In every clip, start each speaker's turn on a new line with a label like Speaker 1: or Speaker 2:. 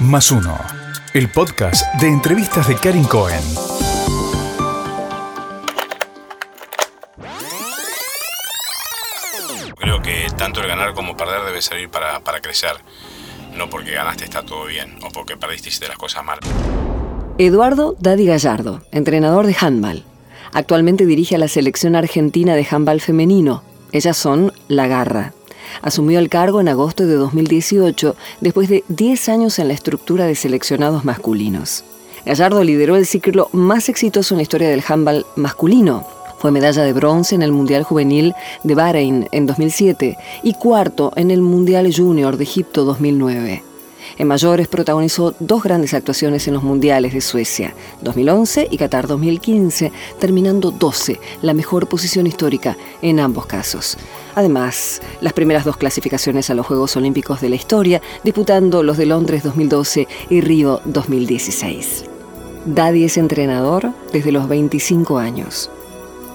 Speaker 1: Más uno, el podcast de entrevistas de Karin Cohen.
Speaker 2: Creo que tanto el ganar como perder debe servir para, para crecer. No porque ganaste está todo bien o porque perdiste hiciste las cosas mal.
Speaker 3: Eduardo Daddy Gallardo, entrenador de handball. Actualmente dirige a la selección argentina de handball femenino. Ellas son La Garra. Asumió el cargo en agosto de 2018, después de 10 años en la estructura de seleccionados masculinos. Gallardo lideró el ciclo más exitoso en la historia del handball masculino. Fue medalla de bronce en el Mundial Juvenil de Bahrein en 2007 y cuarto en el Mundial Junior de Egipto 2009. En mayores protagonizó dos grandes actuaciones en los Mundiales de Suecia, 2011 y Qatar 2015, terminando 12, la mejor posición histórica en ambos casos. Además, las primeras dos clasificaciones a los Juegos Olímpicos de la historia, disputando los de Londres 2012 y Río 2016. Daddy es entrenador desde los 25 años.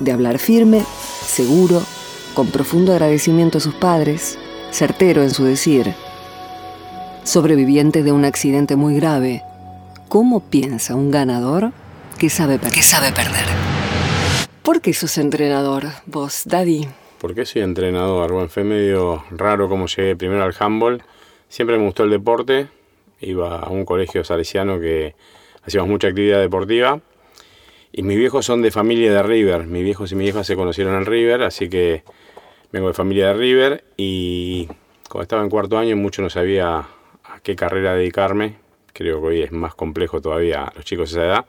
Speaker 3: De hablar firme, seguro, con profundo agradecimiento a sus padres, certero en su decir, sobreviviente de un accidente muy grave, ¿cómo piensa un ganador que sabe, que sabe perder? ¿Por qué sos entrenador, vos, Daddy?
Speaker 2: ¿Por qué soy entrenador? Bueno, fue medio raro cómo llegué primero al handball. Siempre me gustó el deporte. Iba a un colegio salesiano que hacíamos mucha actividad deportiva. Y mis viejos son de familia de River. Mis viejos y mi hija se conocieron en River, así que vengo de familia de River. Y cuando estaba en cuarto año, mucho no sabía a qué carrera dedicarme. Creo que hoy es más complejo todavía los chicos de esa edad.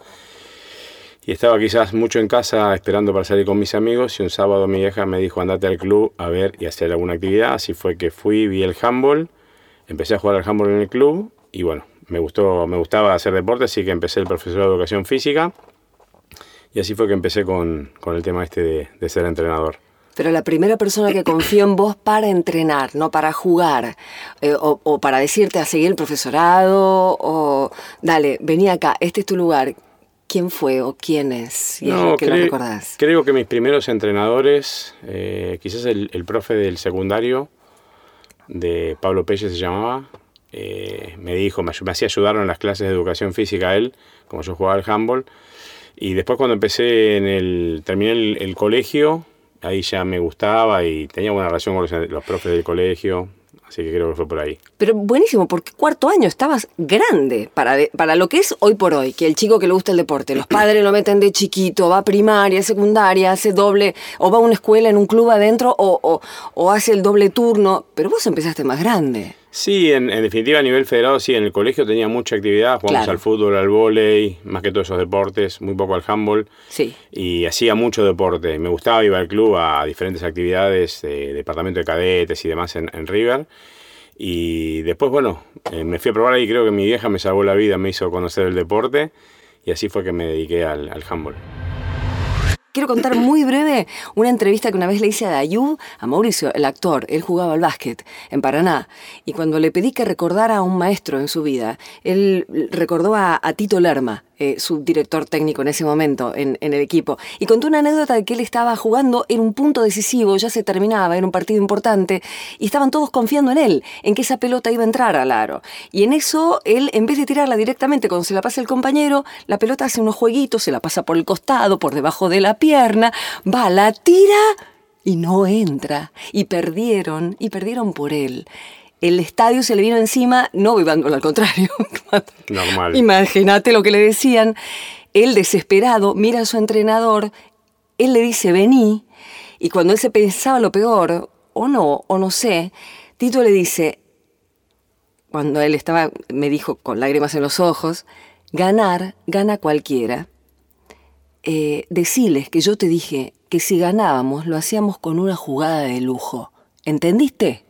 Speaker 2: Y estaba quizás mucho en casa esperando para salir con mis amigos y un sábado mi hija me dijo andate al club a ver y hacer alguna actividad. Así fue que fui, vi el handball, empecé a jugar al handball en el club y bueno, me, gustó, me gustaba hacer deporte, así que empecé el profesor de educación física y así fue que empecé con, con el tema este de ser entrenador.
Speaker 3: Pero la primera persona que confió en vos para entrenar, no para jugar, eh, o, o, para decirte a seguir el profesorado, o dale, vení acá, este es tu lugar. ¿Quién fue o quién es? Y
Speaker 2: no,
Speaker 3: es que
Speaker 2: creo,
Speaker 3: lo recordás.
Speaker 2: creo que mis primeros entrenadores, eh, quizás el, el, profe del secundario, de Pablo Pelle se llamaba, eh, me dijo, me, me, hacía ayudar en las clases de educación física a él, como yo jugaba al handball. Y después cuando empecé en el, terminé el, el colegio, ahí ya me gustaba y tenía buena relación con los, los profes del colegio, Así que creo que fue por ahí.
Speaker 3: Pero buenísimo, porque cuarto año estabas grande para, de, para lo que es hoy por hoy, que el chico que le gusta el deporte, los padres lo meten de chiquito, va a primaria, secundaria, hace doble, o va a una escuela en un club adentro, o, o, o hace el doble turno, pero vos empezaste más grande.
Speaker 2: Sí, en, en, definitiva a nivel federado, sí, en el colegio tenía mucha actividad, jugamos claro. al fútbol, al vóley, más que todos esos deportes, muy poco al handball.
Speaker 3: Sí.
Speaker 2: Y hacía mucho deporte, me gustaba, iba al club a diferentes actividades, eh, departamento de cadetes y demás en, en River. Y después, bueno, eh, me fui a probar ahí, creo que mi vieja me salvó la vida, me hizo conocer el deporte y así fue que me dediqué al, al handball.
Speaker 3: Quiero contar muy breve una entrevista que una vez le hice a Dayú, a Mauricio, el actor. Él jugaba al básquet en Paraná. Y cuando le pedí que recordara a un maestro en su vida, él recordó a, a Tito Lerma, eh, su director técnico en ese momento en, en, el equipo. Y contó una anécdota de que él estaba jugando en un punto decisivo, ya se terminaba, era un partido importante, y estaban todos confiando en él, en que esa pelota iba a entrar al aro. Y en eso, él, en vez de tirarla directamente, cuando se la pasa el compañero, la pelota hace unos jueguitos, se la pasa por el costado, por debajo de la pierna, va, la tira y no entra. Y perdieron, y perdieron por él el estadio se le vino encima, no vivándolo al contrario.
Speaker 2: Normal.
Speaker 3: Imagínate lo que le decían. Él desesperado mira a su entrenador, él le dice vení, y cuando él se pensaba lo peor, o no, o no sé, Tito le dice, cuando él estaba, me dijo con lágrimas en los ojos, ganar, gana cualquiera. Eh, deciles que yo te dije que si ganábamos lo hacíamos con una jugada de lujo. ¿Entendiste?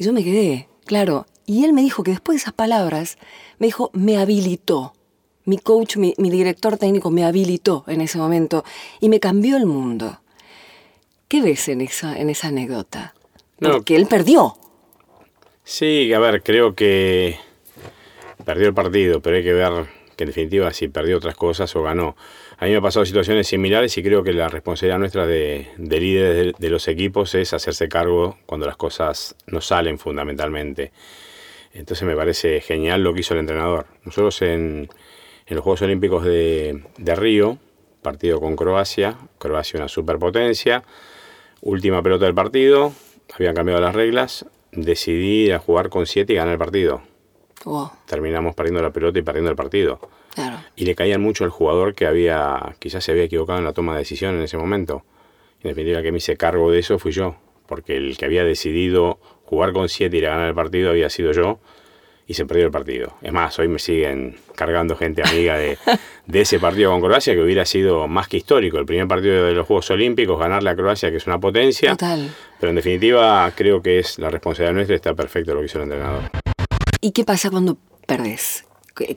Speaker 3: Y yo me quedé, claro, Y él me dijo que después de esas palabras, me dijo, me habilitó. Mi coach, mi, mi director técnico me habilitó en ese momento y me cambió el mundo. ¿Qué ves en esa, en esa anécdota?
Speaker 2: No.
Speaker 3: Porque él perdió.
Speaker 2: Sí, a ver, creo que perdió el partido, pero hay que ver que en definitiva si perdió otras cosas o ganó. A mí me han pasado situaciones similares y creo que la responsabilidad nuestra de, de líderes de, de los equipos es hacerse cargo cuando las cosas no salen fundamentalmente. Entonces me parece genial lo que hizo el entrenador. Nosotros en, en los Juegos Olímpicos de, de Río, partido con Croacia, Croacia una superpotencia, última pelota del partido, habían cambiado las reglas, decidí ir a jugar con 7 y ganar el partido. Terminamos perdiendo la pelota y perdiendo el partido.
Speaker 3: Claro.
Speaker 2: Y le caían mucho al jugador que había, quizás se había equivocado en la toma de decisión en ese momento. En definitiva, el que me hice cargo de eso fui yo, porque el que había decidido jugar con 7 y ir a ganar el partido había sido yo, y se perdió el partido. Es más, hoy me siguen cargando gente amiga de, de ese partido con Croacia, que hubiera sido más que histórico. El primer partido de los Juegos Olímpicos, ganarle a Croacia, que es una potencia.
Speaker 3: Total.
Speaker 2: Pero en definitiva, creo que es la responsabilidad nuestra y está perfecto lo que hizo el entrenador.
Speaker 3: ¿Y qué pasa cuando perdés?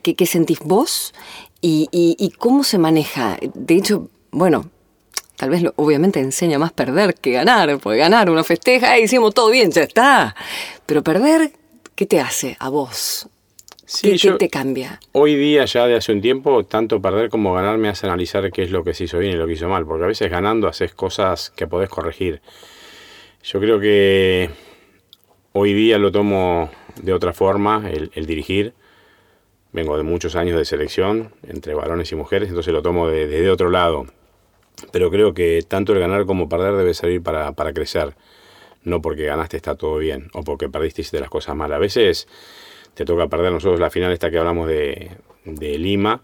Speaker 3: ¿Qué, sentís vos? ¿Y, y- y cómo se maneja? De hecho, bueno, tal vez lo- obviamente enseña más perder que ganar, porque ganar uno festeja, "Ey, hicimos todo bien, ya está. Pero perder, ¿qué te hace a vos?
Speaker 2: Sí,
Speaker 3: ¿Qué, te cambia?
Speaker 2: Hoy día, ya de hace un tiempo, tanto perder como ganar me hace analizar qué es lo que se hizo bien y lo que hizo mal, porque a veces ganando haces cosas que podés corregir. Yo creo que hoy día lo tomo de otra forma, el, el dirigir. Vengo de muchos años de selección entre varones y mujeres, entonces lo tomo de- desde otro lado. Pero creo que tanto el ganar como perder debe servir para, para crecer. No porque ganaste está todo bien, o porque perdiste hiciste las cosas mal. A veces te toca perder nosotros la final esta que hablamos de, de Lima,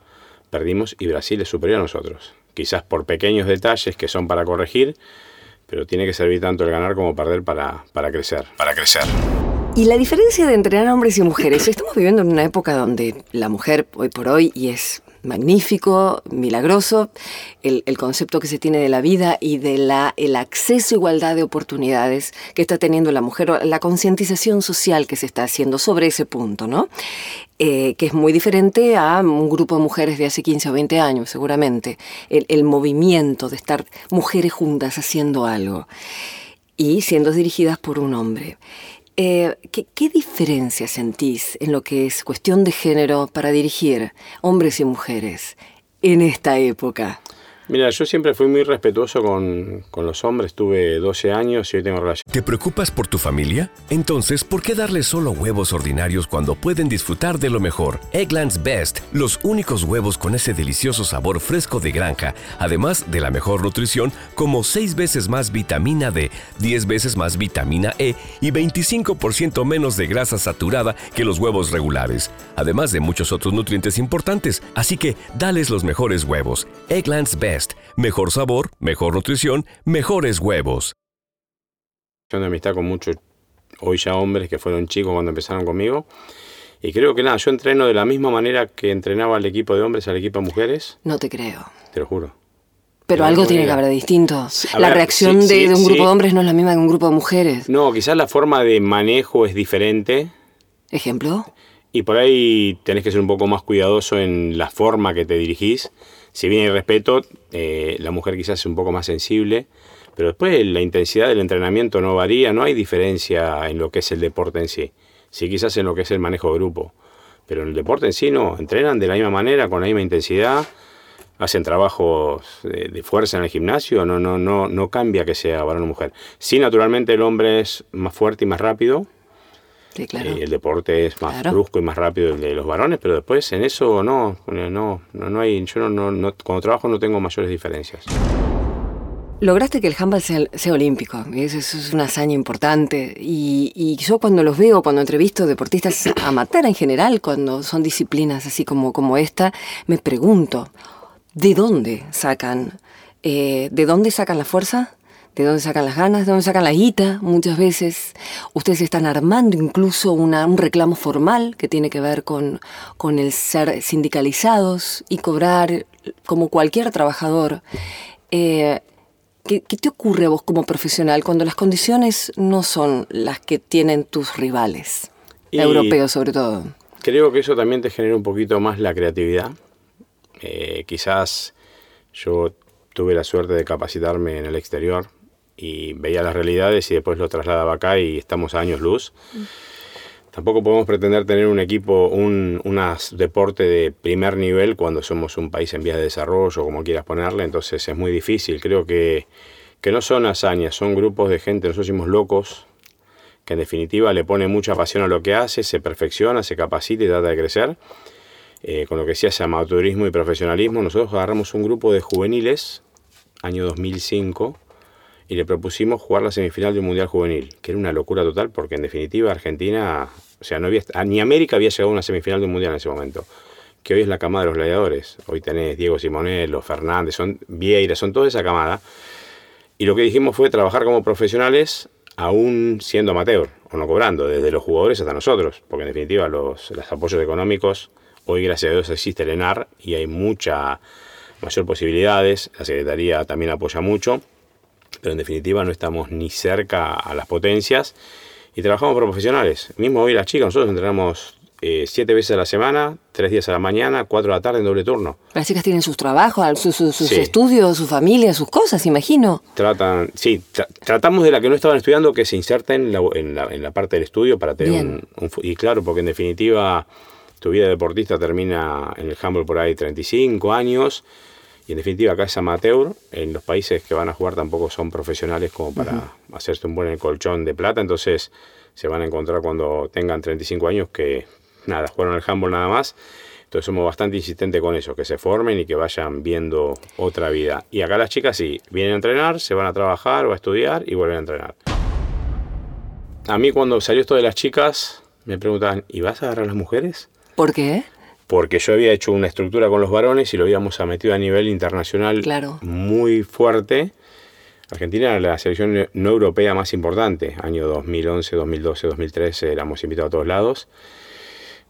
Speaker 2: perdimos y Brasil es superior a nosotros. Quizás por pequeños detalles que son para corregir, pero tiene que servir tanto el ganar como perder para, para crecer. Para crecer.
Speaker 3: Y la diferencia de entrenar hombres y mujeres, estamos viviendo en una época donde la mujer hoy por hoy, y es magnífico, milagroso, el, concepto que se tiene de la vida y de la, el acceso a igualdad de oportunidades que está teniendo la mujer, la concientización social que se está haciendo sobre ese punto, ¿no? Eh, que es muy diferente a un grupo de mujeres de hace 15 o 20 años, seguramente. El movimiento de estar mujeres juntas haciendo algo y siendo dirigidas por un hombre. Eh, ¿qué, qué diferencia sentís en lo que es cuestión de género para dirigir hombres y mujeres en esta época?
Speaker 2: Mira, yo siempre fui muy respetuoso con, con los hombres, tuve 12 años y hoy tengo relación.
Speaker 4: ¿Te preocupas por tu familia? Entonces, ¿por qué darles solo huevos ordinarios cuando pueden disfrutar de lo mejor? Eggland's Best, los únicos huevos con ese delicioso sabor fresco de granja, además de la mejor nutrición, como 6 veces más vitamina D, 10 veces más vitamina E y 25% menos de grasa saturada que los huevos regulares, además de muchos otros nutrientes importantes. Así que, dales los mejores huevos. Eggland's Best, mejor sabor, mejor nutrición, mejores huevos.
Speaker 2: de amistad con muchos, hoy ya hombres que fueron chicos cuando empezaron conmigo. Y creo que nada, yo entreno de la misma manera que entrenaba al equipo de hombres al equipo de mujeres,
Speaker 3: No te creo.
Speaker 2: te lo juro.
Speaker 3: Pero algo tiene que haber de distinto.
Speaker 2: A
Speaker 3: la
Speaker 2: ver,
Speaker 3: reacción
Speaker 2: sí,
Speaker 3: de,
Speaker 2: sí,
Speaker 3: de un grupo
Speaker 2: sí.
Speaker 3: de hombres no es la misma que un grupo de mujeres.
Speaker 2: No, quizás la forma de manejo es diferente
Speaker 3: ¿Ejemplo?
Speaker 2: y por ahí tenés que ser un poco más cuidadoso en la forma que te dirigís. Si bien hay respeto, eh, la mujer quizás es un poco más sensible, pero después la intensidad del entrenamiento no varía, no hay diferencia en lo que es el deporte en sí. Sí, quizás en lo que es el manejo de grupo, pero en el deporte en sí no, entrenan de la misma manera, con la misma intensidad, hacen trabajos de, fuerza en el gimnasio, no, no, no, no cambia que sea varón o mujer. Sí, naturalmente el hombre es más fuerte y más rápido,
Speaker 3: Sí, claro.
Speaker 2: eh, el deporte es más
Speaker 3: Claro.
Speaker 2: brusco y más rápido el de los varones, pero después en eso no, no, no, no hay, yo no, cuando trabajo no tengo mayores diferencias.
Speaker 3: Lograste que el handball sea, sea olímpico, eso, eso es una hazaña importante. Y, y yo cuando los veo, cuando entrevisto deportistas amateur en general, cuando son disciplinas así como, como esta, me pregunto, ¿de dónde sacan? eh, ¿De dónde sacan la fuerza? ¿De dónde sacan las ganas? ¿De dónde sacan la guita? Muchas veces ustedes están armando incluso una- un reclamo formal que tiene que ver con, con el ser sindicalizados y cobrar como cualquier trabajador. Eh, ¿Qué, qué te ocurre a vos como profesional cuando las condiciones no son las que tienen tus rivales?
Speaker 2: Y
Speaker 3: Europeo sobre todo.
Speaker 2: Creo que eso también te genera un poquito más la creatividad. Eh, quizás yo tuve la suerte de capacitarme en el exterior y veía las realidades y después lo trasladaba acá y estamos a años luz. Tampoco podemos pretender tener un equipo, un unas deporte de primer nivel cuando somos un país en vías de desarrollo, como quieras ponerle, entonces es muy difícil. Creo que, que no son hazañas, son grupos de gente, nosotros somos locos, que en definitiva le pone mucha pasión a lo que hace, se perfecciona, se capacita y trata de crecer. Eh, con lo que decía, ese amateurismo y profesionalismo, nosotros agarramos un grupo de juveniles, año 2005, y le propusimos jugar la semifinal del Mundial Juvenil, que era una locura total porque en definitiva Argentina, o sea, no había, ni América había llegado a una semifinal del Mundial en ese momento, que hoy es la camada de los gladiadores. Hoy tenés Diego Simonello, Fernández, son Vieira, son toda esa camada. Y lo que dijimos fue trabajar como profesionales aún siendo amateur o no cobrando, desde los jugadores hasta nosotros, porque en definitiva los, los apoyos económicos, hoy gracias a Dios existe el ENAR y hay mucha mayor posibilidades, la Secretaría también apoya mucho pero en definitiva no estamos ni cerca a las potencias y trabajamos profesionales. Mismo hoy las chicas, nosotros entrenamos eh, siete veces a la semana, tres días a la mañana, cuatro de la tarde en doble turno.
Speaker 3: Las chicas tienen sus trabajos, sus, sus- sus
Speaker 2: Sí.
Speaker 3: estudios, su familia, sus cosas, imagino.
Speaker 2: Tratan, sí, tra- tratamos de la que no estaban estudiando que se inserten en la, en la- en la parte del estudio para tener un, un Y claro, porque en definitiva tu vida de deportista termina en el handball por ahí 35 años y en definitiva acá es amateur. En los países que van a jugar tampoco son profesionales como para hacerse un buen colchón de plata, entonces se van a encontrar cuando tengan 35 años que nada, jugaron al handball nada más. Entonces somos bastante insistentes con eso, que se formen y que vayan viendo otra vida. Y acá las chicas sí, vienen a entrenar, se van a trabajar o a estudiar y vuelven a entrenar. A mí cuando salió esto de las chicas, me preguntaban, ¿y vas a agarrar a las mujeres?
Speaker 3: ¿Por qué?
Speaker 2: Porque yo había hecho una estructura con los varones y lo habíamos metido a nivel internacional
Speaker 3: Claro.
Speaker 2: muy fuerte. Argentina era la selección no europea más importante, año 2011, 2012, 2013, éramos invitados a todos lados.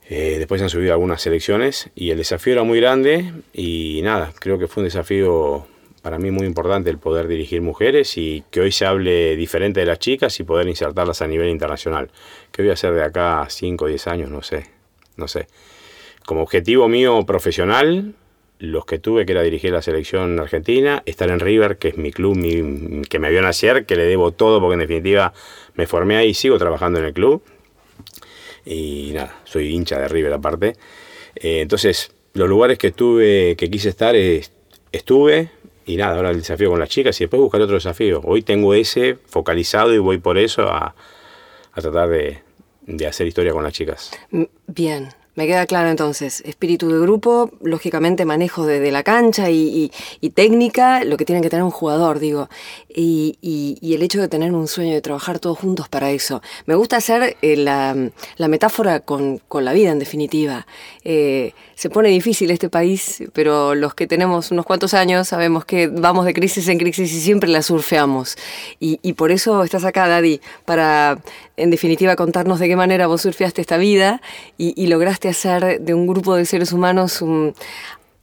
Speaker 2: Eh, después han subido algunas selecciones y el desafío era muy grande y nada, creo que fue un desafío para mí muy importante el poder dirigir mujeres y que hoy se hable diferente de las chicas y poder insertarlas a nivel internacional. ¿Qué voy a hacer de acá a 5 o 10 años? No sé, no sé. Como objetivo mío profesional, los que tuve que era dirigir la selección argentina, estar en River, que es mi club, mi- que me vio nacer, que le debo todo porque en definitiva me formé ahí y sigo trabajando en el club. Y nada, soy hincha de River aparte. Eh, entonces, los lugares que estuve, que quise estar, es- estuve. Y nada, ahora el desafío con las chicas y después buscar otro desafío. Hoy tengo ese focalizado y voy por eso a, a tratar de, de hacer historia con las chicas.
Speaker 3: Mm, Bien, me queda claro entonces. Espíritu de grupo, lógicamente manejo de, la cancha y, técnica, lo que tiene que tener un jugador, digo. Y, el hecho de tener un sueño, de trabajar todos juntos para eso. Me gusta hacer eh, la, metáfora con, la vida, en definitiva. Eh, se pone difícil este país, pero los que tenemos unos cuantos años sabemos que vamos de crisis en crisis y siempre la surfeamos. Y, por eso estás acá, Daddy, para, en definitiva, contarnos de qué manera vos surfeaste esta vida y, y hacer de un grupo de seres humanos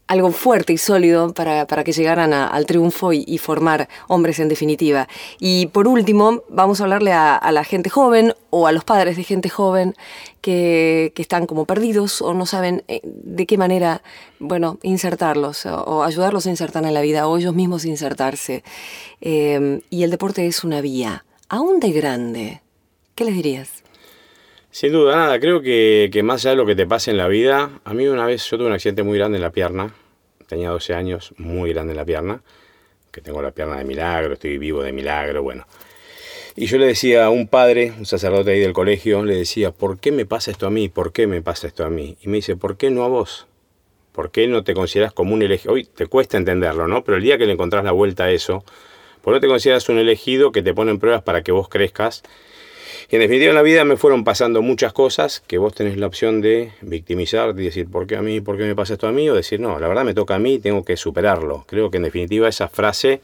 Speaker 3: algo fuerte y sólido para, para que llegaran al triunfo y, formar hombres en definitiva. Y por último, vamos a hablarle a, la gente joven o a los padres de gente joven que, que están como perdidos o no saben eh, de qué manera, bueno, insertarlos o, o ayudarlos a insertar en la vida o ellos mismos insertarse. Eh, y el deporte es una vía, aún de grande. ¿Qué les dirías?
Speaker 2: Sin duda, nada, creo que, más allá de lo que te pase en la vida, a mí una vez yo tuve un accidente muy grande en la pierna, tenía 12 años, muy grande en la pierna, que tengo la pierna de milagro, estoy vivo de milagro, bueno. Y yo le decía a un padre, un sacerdote ahí del colegio, le decía, ¿por qué me pasa esto a mí? ¿Por qué me pasa esto a mí? Y me dice, ¿por qué no a vos? ¿Por qué no te consideras como un elegido? Hoy te cuesta entenderlo, ¿no? Pero el día que le encontrás la vuelta a eso, ¿por qué no te consideras un elegido que te ponen pruebas para que vos crezcas? En definitiva en la vida me fueron pasando muchas cosas que vos tenés la opción de victimizar, de decir, ¿por qué a mí? ¿Por qué me pasa esto a mí? O decir, no, la verdad me toca a mí, tengo que superarlo. Creo que en definitiva esa frase,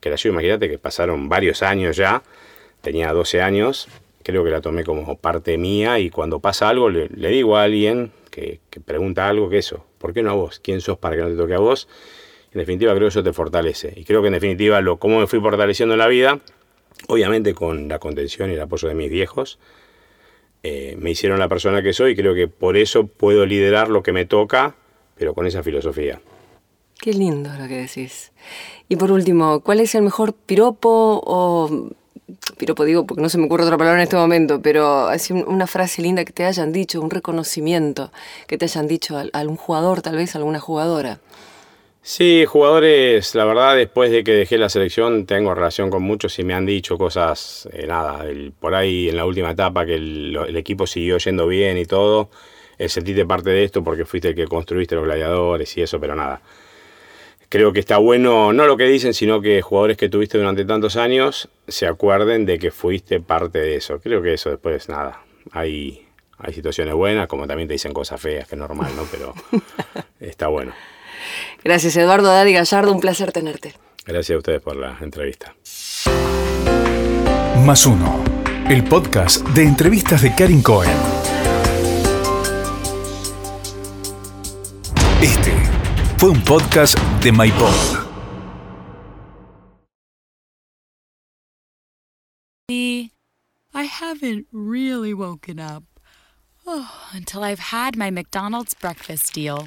Speaker 2: que la yo, imagínate que pasaron varios años ya, tenía 12 años, creo que la tomé como parte mía y cuando pasa algo le, digo a alguien que, que pregunta algo que eso, ¿por qué no a vos? ¿Quién sos para que no te toque a vos? En definitiva creo que eso te fortalece. Y creo que en definitiva lo cómo me fui fortaleciendo en la vida, obviamente con la contención y el apoyo de mis viejos, eh, me hicieron la persona que soy y creo que por eso puedo liderar lo que me toca, pero con esa filosofía.
Speaker 3: Qué lindo lo que decís. Y por último, ¿cuál es el mejor piropo o piropo digo porque no se me ocurre otra palabra en este momento, pero así una frase linda que te hayan dicho, un reconocimiento que te hayan dicho a algún jugador, tal vez a alguna jugadora?
Speaker 2: Sí, jugadores, la verdad, después de que dejé la selección, tengo relación con muchos y me han dicho cosas, eh, nada, por ahí en la última etapa que el, equipo siguió yendo bien y todo, eh, sentiste parte de esto porque fuiste el que construiste los gladiadores y eso, pero nada. Creo que está bueno, no lo que dicen, sino que jugadores que tuviste durante tantos años se acuerden de que fuiste parte de eso. Creo que eso después, nada, hay, hay situaciones buenas, como también te dicen cosas feas, que es normal, ¿no? Pero está bueno.
Speaker 3: Gracias, Eduardo Daddy Gallardo, un placer tenerte.
Speaker 2: Gracias a ustedes por la entrevista.
Speaker 1: Más uno, el podcast de entrevistas de Karin Cohen. Este fue un podcast de MyPod.
Speaker 5: I haven't really woken up oh, until I've had my McDonald's breakfast deal.